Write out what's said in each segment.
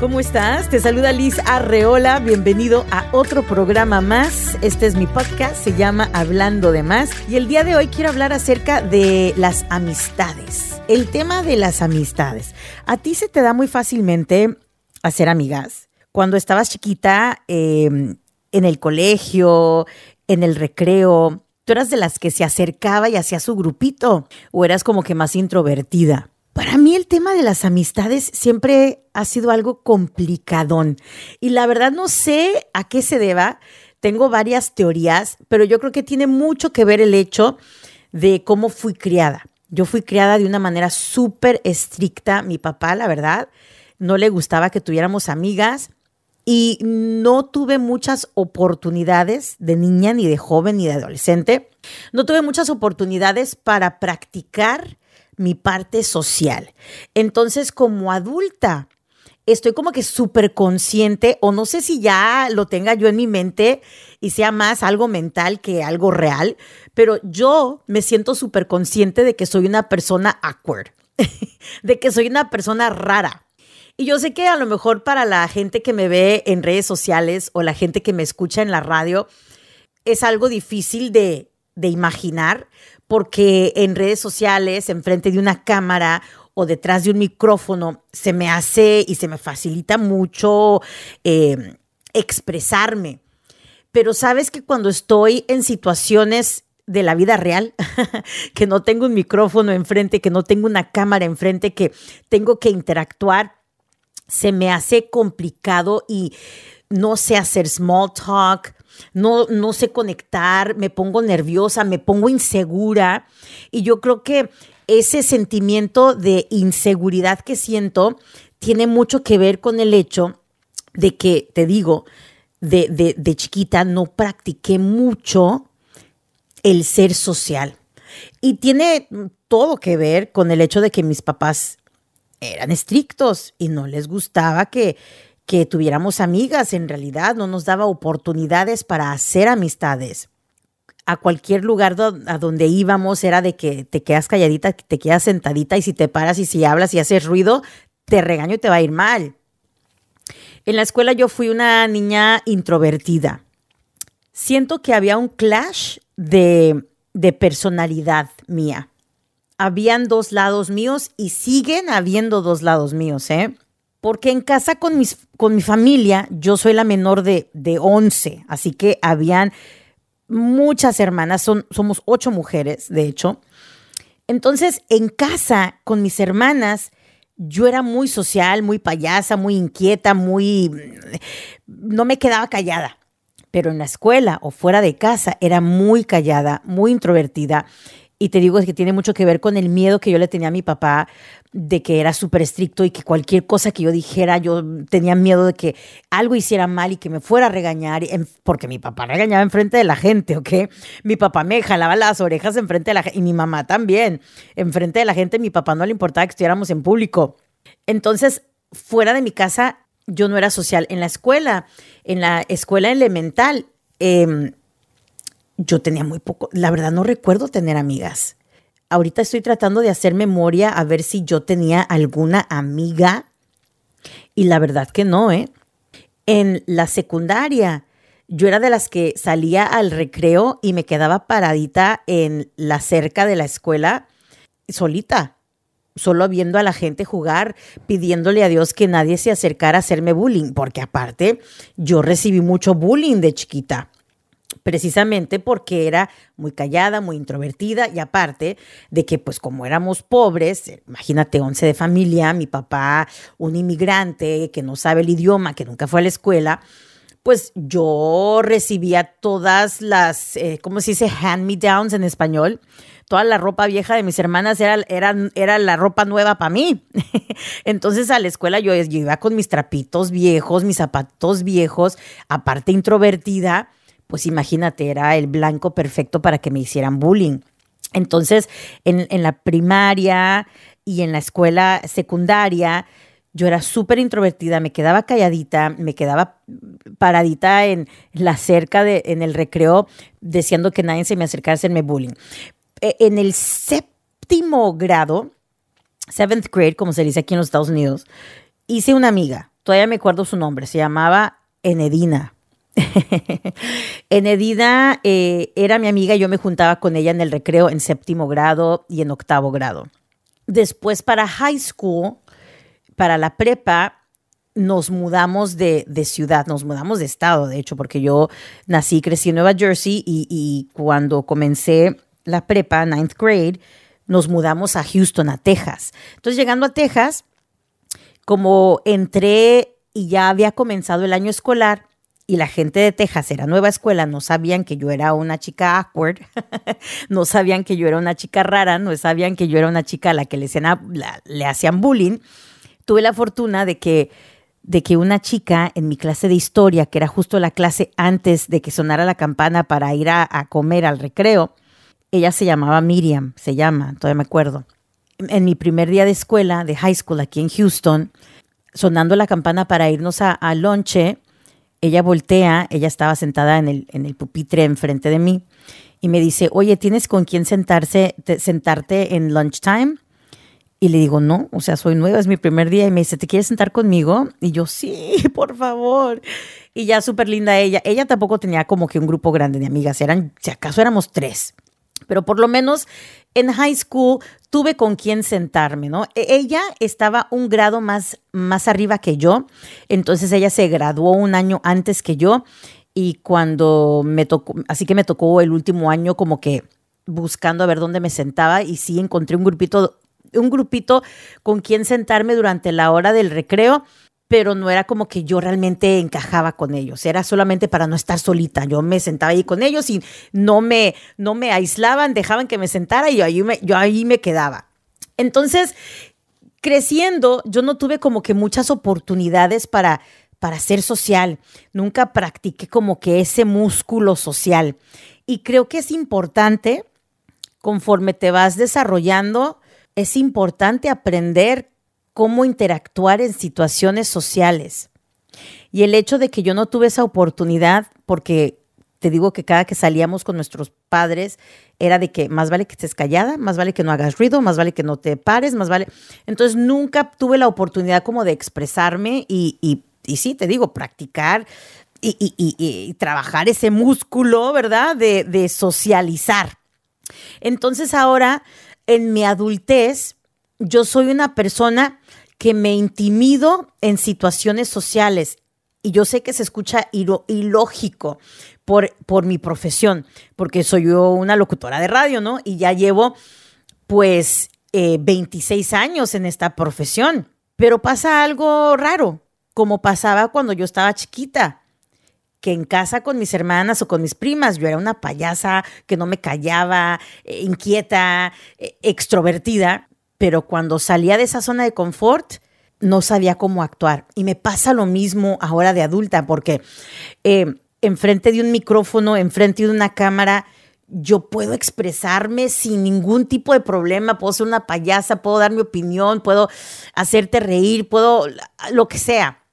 ¿Cómo estás? Te saluda Liz Arreola. Bienvenido a otro programa más. Este es mi podcast, se llama Hablando de Más. Y el día de hoy quiero hablar acerca de las amistades. El tema de las amistades. ¿A ti se te da muy fácilmente hacer amigas? Cuando estabas chiquita, em, en el colegio, en el recreo, ¿tú eras de las que se acercaba y hacía su grupito? ¿O eras como que más introvertida? Para mí el tema de las amistades siempre ha sido algo complicadón y la verdad no sé a qué se deba. Tengo varias teorías, pero yo creo que tiene mucho que ver el hecho de cómo fui criada. Yo fui criada de una manera súper estricta. Mi papá, la verdad, no le gustaba que tuviéramos amigas y no tuve muchas oportunidades de niña, ni de joven, ni de adolescente. No tuve muchas oportunidades para practicar mi parte social. Entonces, como adulta, estoy como que súper consciente, o no sé si ya lo tenga yo en mi mente y sea más algo mental que algo real, pero yo me siento súper consciente de que soy una persona awkward, de que soy una persona rara. Y yo sé que a lo mejor para la gente que me ve en redes sociales o la gente que me escucha en la radio, es algo difícil de, de imaginar, porque en redes sociales, enfrente de una cámara o detrás de un micrófono, se me hace y se me facilita mucho eh, expresarme. Pero sabes que cuando estoy en situaciones de la vida real, que no tengo un micrófono enfrente, que no tengo una cámara enfrente, que tengo que interactuar, se me hace complicado y no sé hacer small talk, no, no sé conectar, me pongo nerviosa, me pongo insegura. Y yo creo que ese sentimiento de inseguridad que siento tiene mucho que ver con el hecho de que, te digo, de, de, de chiquita no practiqué mucho el ser social. Y tiene todo que ver con el hecho de que mis papás eran estrictos y no les gustaba que que tuviéramos amigas, en realidad no nos daba oportunidades para hacer amistades. A cualquier lugar a donde íbamos era de que te quedas calladita, te quedas sentadita y si te paras y si hablas y haces ruido, te regaño y te va a ir mal. En la escuela yo fui una niña introvertida. Siento que había un clash de, de personalidad mía. Habían dos lados míos y siguen habiendo dos lados míos, ¿eh? Porque en casa con, mis, con mi familia, yo soy la menor de, de 11, así que habían muchas hermanas, son, somos ocho mujeres, de hecho. Entonces, en casa con mis hermanas, yo era muy social, muy payasa, muy inquieta, muy... no me quedaba callada. Pero en la escuela o fuera de casa era muy callada, muy introvertida. Y te digo que tiene mucho que ver con el miedo que yo le tenía a mi papá de que era súper estricto y que cualquier cosa que yo dijera, yo tenía miedo de que algo hiciera mal y que me fuera a regañar, porque mi papá regañaba enfrente de la gente, ¿ok? Mi papá me jalaba las orejas enfrente de la gente y mi mamá también. Enfrente de la gente, mi papá no le importaba que estuviéramos en público. Entonces, fuera de mi casa, yo no era social. En la escuela, en la escuela elemental, em, yo tenía muy poco, la verdad no recuerdo tener amigas ahorita estoy tratando de hacer memoria a ver si yo tenía alguna amiga y la verdad que no, ¿eh? En la secundaria, yo era de las que salía al recreo y me quedaba paradita en la cerca de la escuela solita, solo viendo a la gente jugar, pidiéndole a Dios que nadie se acercara a hacerme bullying, porque aparte yo recibí mucho bullying de chiquita precisamente porque era muy callada, muy introvertida y aparte de que pues como éramos pobres, imagínate 11 de familia, mi papá un inmigrante que no sabe el idioma, que nunca fue a la escuela, pues yo recibía todas las, eh, ¿cómo se dice? Hand-me-downs en español. Toda la ropa vieja de mis hermanas era, era, era la ropa nueva para mí. Entonces a la escuela yo, yo iba con mis trapitos viejos, mis zapatos viejos, aparte introvertida pues imagínate, era el blanco perfecto para que me hicieran bullying. Entonces, en, la primaria y en la escuela secundaria, yo era súper introvertida, me quedaba calladita, me quedaba paradita en la cerca, de, en el recreo, deseando que nadie se me acercara a hacerme bullying. E, en el séptimo grado, seventh grade, como se dice aquí en los Estados Unidos, hice una amiga todavía me acuerdo su nombre, se llamaba Enedina. Enedina eh, era mi amiga, yo me juntaba con ella en el recreo en séptimo grado y en octavo grado. Después para high school, para la prepa, nos mudamos de, ciudad, nos mudamos de estado, de hecho, porque yo nací y crecí en Nueva Jersey y, y cuando comencé la prepa, ninth grade, nos mudamos a Houston, a Texas. Entonces, llegando a Texas, como entré y ya había comenzado el año escolar, y la gente de Texas era nueva escuela, no sabían que yo era una chica awkward, no sabían que yo era una chica rara, no sabían que yo era una chica a la que le, hacían bullying. Tuve la fortuna de que, de que una chica en mi clase de historia, que era justo la clase antes de que sonara la campana para ir a, comer al recreo, ella se llamaba Miriam, se llama, todavía me acuerdo. En mi primer día de escuela, de high school aquí en Houston, sonando la campana para irnos a, a ella voltea, ella estaba sentada en el, en el pupitre enfrente de mí y me dice, oye, ¿tienes con quién sentarse, sentarte en lunchtime? Y le digo, no, o sea, soy nueva, es mi primer día. Y me dice, ¿te quieres sentar conmigo? Y yo, sí, por favor. Y ya súper linda ella. Ella tampoco tenía como que un grupo grande de amigas, eran, si acaso éramos tres. Pero por lo menos en high school tuve con quién sentarme, ¿no? E, ella estaba un grado más, más arriba que yo, entonces ella se graduó un año antes que yo y cuando me tocó, así que me tocó el último año como que buscando a ver dónde me sentaba y sí encontré un grupito, un grupito con quien sentarme durante la hora del recreo pero no era como que yo realmente encajaba con ellos, era solamente para no estar solita. Yo me sentaba ahí con ellos y no me, no me aislaban, dejaban que me sentara y yo ahí me, yo ahí me quedaba. Entonces, creciendo, yo no tuve como que muchas oportunidades para, para ser social. Nunca practiqué como que ese músculo social. Y creo que es importante, conforme te vas desarrollando, es importante aprender cómo interactuar en situaciones sociales. Y el hecho de que yo no tuve esa oportunidad, porque te digo que cada que salíamos con nuestros padres era de que más vale que estés callada, más vale que no hagas ruido, más vale que no te pares, más vale. Entonces nunca tuve la oportunidad como de expresarme y, y, sí, te digo, practicar y, y, trabajar ese músculo, ¿verdad? De, de socializar. Entonces ahora, en mi adultez, yo soy una persona que me intimido en situaciones sociales. Y yo sé que se escucha ilógico por, por mi profesión, porque soy yo una locutora de radio, ¿no? Y ya llevo pues 26 eh, años en esta profesión. Pero pasa algo raro, como pasaba cuando yo estaba chiquita que en casa con mis hermanas o con mis primas yo era una payasa que no me callaba, eh, inquieta, eh, extrovertida, pero cuando salía de esa zona de confort, no sabía cómo actuar. Y me pasa lo mismo ahora de adulta, porque eh, enfrente de un micrófono, enfrente de una cámara, yo puedo expresarme sin ningún tipo de problema, puedo ser una payasa, puedo dar mi opinión, puedo hacerte reír, puedo lo que sea.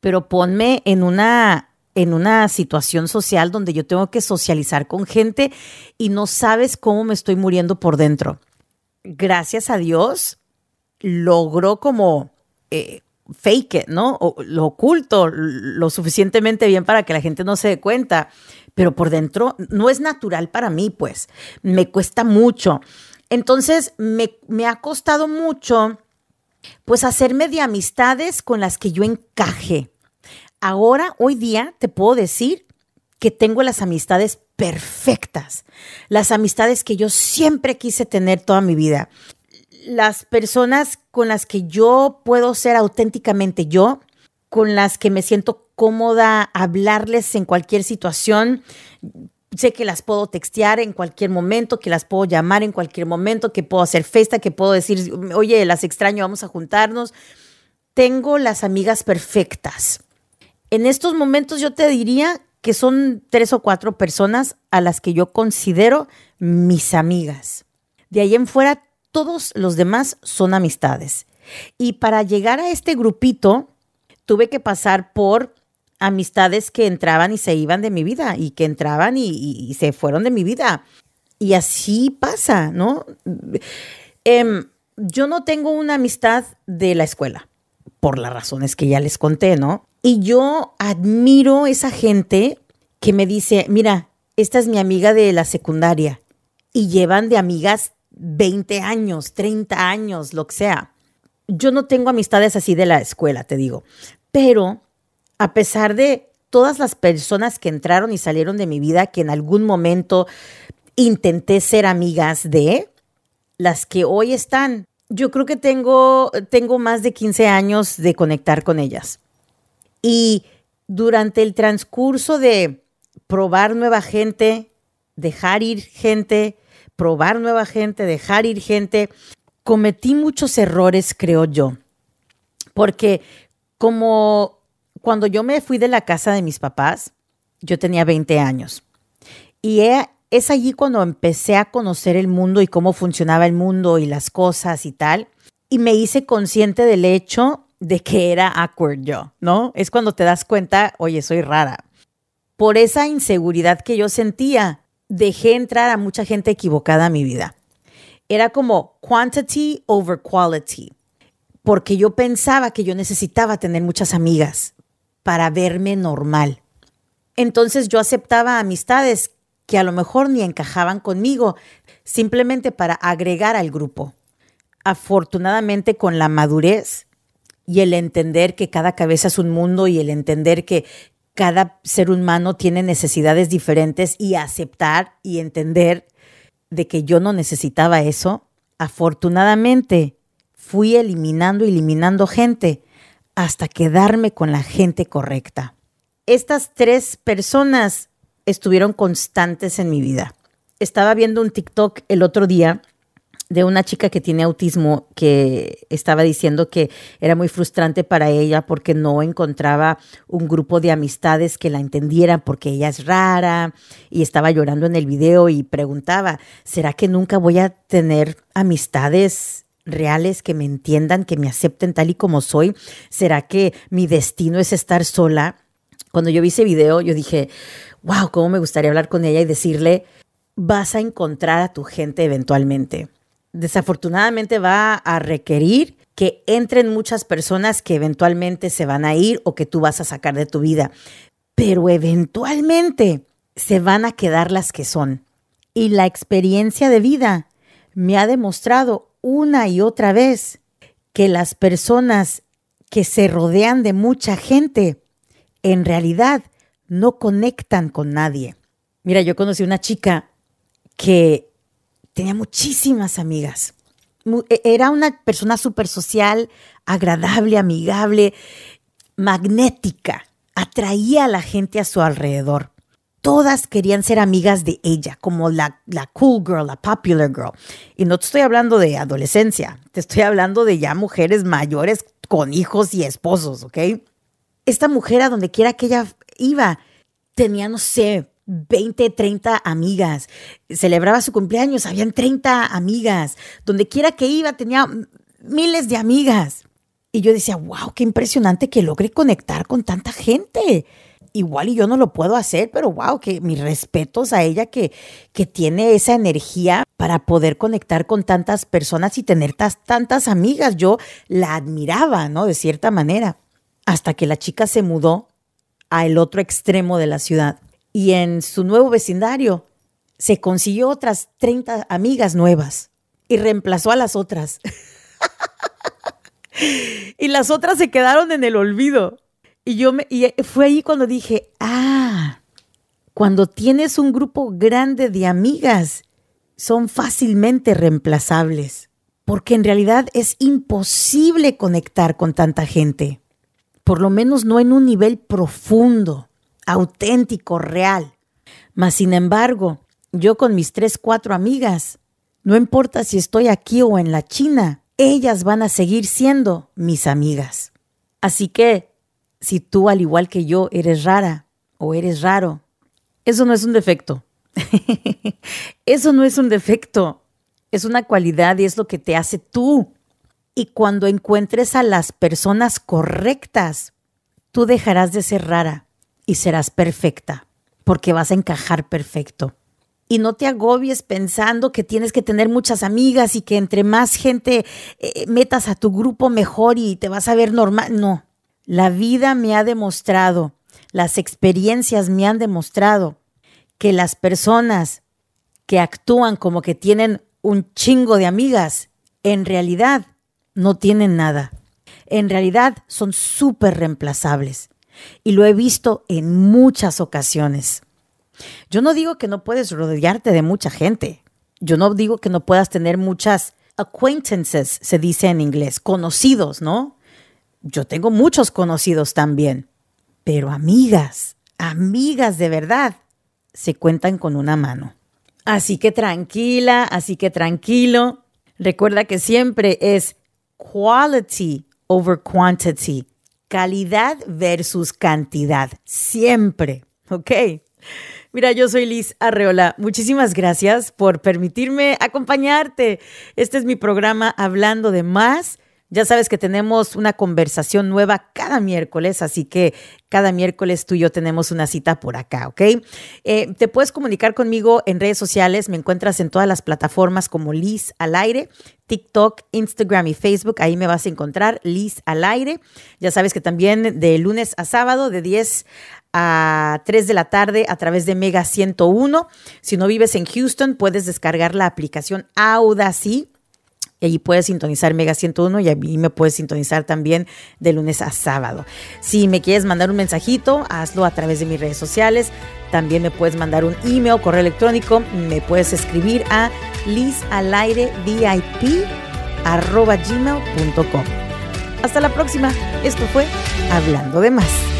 Pero ponme en una en una situación social donde yo tengo que socializar con gente y no sabes cómo me estoy muriendo por dentro gracias a Dios, logró como eh, fake it, ¿no? O lo oculto lo suficientemente bien para que la gente no se dé cuenta, pero por dentro no es natural para mí, pues, me cuesta mucho. Entonces, me, me ha costado mucho, pues, hacerme de amistades con las que yo encaje. Ahora, hoy día, te puedo decir que tengo las amistades perfectas, las amistades que yo siempre quise tener toda mi vida, las personas con las que yo puedo ser auténticamente yo, con las que me siento cómoda hablarles en cualquier situación. Sé que las puedo textear en cualquier momento, que las puedo llamar en cualquier momento, que puedo hacer fiesta, que puedo decir, oye, las extraño, vamos a juntarnos. Tengo las amigas perfectas. En estos momentos yo te diría que son tres o cuatro personas a las que yo considero mis amigas. De ahí en fuera, todos los demás son amistades. Y para llegar a este grupito, tuve que pasar por amistades que entraban y se iban de mi vida y que entraban y, se fueron de mi vida. Y así pasa, ¿no? Em, yo no tengo una amistad de la escuela por las razones que ya les conté, ¿no? Y yo admiro esa gente que me dice, mira, esta es mi amiga de la secundaria y llevan de amigas 20 años, 30 años, lo que sea. Yo no tengo amistades así de la escuela, te digo, pero a pesar de todas las personas que entraron y salieron de mi vida, que en algún momento intenté ser amigas de, las que hoy están, yo creo que tengo, tengo más de 15 años de conectar con ellas. Y durante el transcurso de probar nueva gente, dejar ir gente, probar nueva gente, dejar ir gente, cometí muchos errores, creo yo. Porque como cuando yo me fui de la casa de mis papás, yo tenía 20 años. Y es allí cuando empecé a conocer el mundo y cómo funcionaba el mundo y las cosas y tal. Y me hice consciente del hecho de que era awkward yo, ¿no? Es cuando te das cuenta, oye, soy rara. Por esa inseguridad que yo sentía, dejé entrar a mucha gente equivocada a mi vida. Era como quantity over quality, porque yo pensaba que yo necesitaba tener muchas amigas para verme normal. Entonces yo aceptaba amistades que a lo mejor ni encajaban conmigo, simplemente para agregar al grupo. Afortunadamente con la madurez y el entender que cada cabeza es un mundo y el entender que cada ser humano tiene necesidades diferentes y aceptar y entender de que yo no necesitaba eso, afortunadamente fui eliminando, eliminando gente hasta quedarme con la gente correcta. Estas tres personas estuvieron constantes en mi vida. Estaba viendo un TikTok el otro día de una chica que tiene autismo que estaba diciendo que era muy frustrante para ella porque no encontraba un grupo de amistades que la entendieran porque ella es rara y estaba llorando en el video y preguntaba, ¿será que nunca voy a tener amistades reales que me entiendan, que me acepten tal y como soy? ¿Será que mi destino es estar sola? Cuando yo vi ese video, yo dije, wow, cómo me gustaría hablar con ella y decirle, vas a encontrar a tu gente eventualmente desafortunadamente va a requerir que entren muchas personas que eventualmente se van a ir o que tú vas a sacar de tu vida, pero eventualmente se van a quedar las que son. Y la experiencia de vida me ha demostrado una y otra vez que las personas que se rodean de mucha gente en realidad no conectan con nadie. Mira, yo conocí una chica que tenía muchísimas amigas. E, era una persona súper social, agradable, amigable, magnética. Atraía a la gente a su alrededor. Todas querían ser amigas de ella, como la, la cool girl, la popular girl. Y no te estoy hablando de adolescencia, te estoy hablando de ya mujeres mayores con hijos y esposos, ¿ok? Esta mujer a donde quiera que ella iba, tenía, no sé, 20, 30 amigas. Celebraba su cumpleaños, habían 30 amigas. Donde quiera que iba tenía miles de amigas. Y yo decía, wow, qué impresionante que logre conectar con tanta gente. Igual y yo no lo puedo hacer, pero wow, que mis respetos a ella que, que tiene esa energía para poder conectar con tantas personas y tener tantas amigas. Yo la admiraba, ¿no? De cierta manera. Hasta que la chica se mudó al otro extremo de la ciudad y en su nuevo vecindario se consiguió otras 30 amigas nuevas y reemplazó a las otras. y las otras se quedaron en el olvido. Y yo me, fue ahí cuando dije, ah, cuando tienes un grupo grande de amigas, son fácilmente reemplazables, porque en realidad es imposible conectar con tanta gente, por lo menos no en un nivel profundo auténtico, real. Mas, sin embargo, yo con mis tres, cuatro amigas, no importa si estoy aquí o en la China, ellas van a seguir siendo mis amigas. Así que, si tú, al igual que yo, eres rara o eres raro, eso no es un defecto. eso no es un defecto. Es una cualidad y es lo que te hace tú. Y cuando encuentres a las personas correctas, tú dejarás de ser rara y serás perfecta, porque vas a encajar perfecto. y no te agobies pensando que tienes que tener muchas amigas y que entre más gente eh, metas a tu grupo mejor y te vas a ver normal. No, la vida me ha demostrado, las experiencias me han demostrado que las personas que actúan como que tienen un chingo de amigas, en realidad no tienen nada. En realidad son súper reemplazables. Y lo he visto en muchas ocasiones. Yo no digo que no puedes rodearte de mucha gente. Yo no digo que no puedas tener muchas acquaintances, se dice en inglés, conocidos, ¿no? Yo tengo muchos conocidos también. Pero amigas, amigas de verdad, se cuentan con una mano. Así que tranquila, así que tranquilo. Recuerda que siempre es quality over quantity. Calidad versus cantidad. Siempre. ¿Ok? Mira, yo soy Liz Arreola. Muchísimas gracias por permitirme acompañarte. Este es mi programa Hablando de Más. Ya sabes que tenemos una conversación nueva cada miércoles, así que cada miércoles tú y yo tenemos una cita por acá, ¿ok? Eh, te puedes comunicar conmigo en redes sociales, me encuentras en todas las plataformas como Liz al aire, TikTok, Instagram y Facebook, ahí me vas a encontrar Liz al aire. Ya sabes que también de lunes a sábado, de 10 a 3 de la tarde a través de Mega 101. Si no vives en Houston, puedes descargar la aplicación Audacy y allí puedes sintonizar Mega 101 y mí me puedes sintonizar también de lunes a sábado. Si me quieres mandar un mensajito, hazlo a través de mis redes sociales. También me puedes mandar un email, correo electrónico. Me puedes escribir a lizalairedip.com. Hasta la próxima. Esto fue Hablando de Más.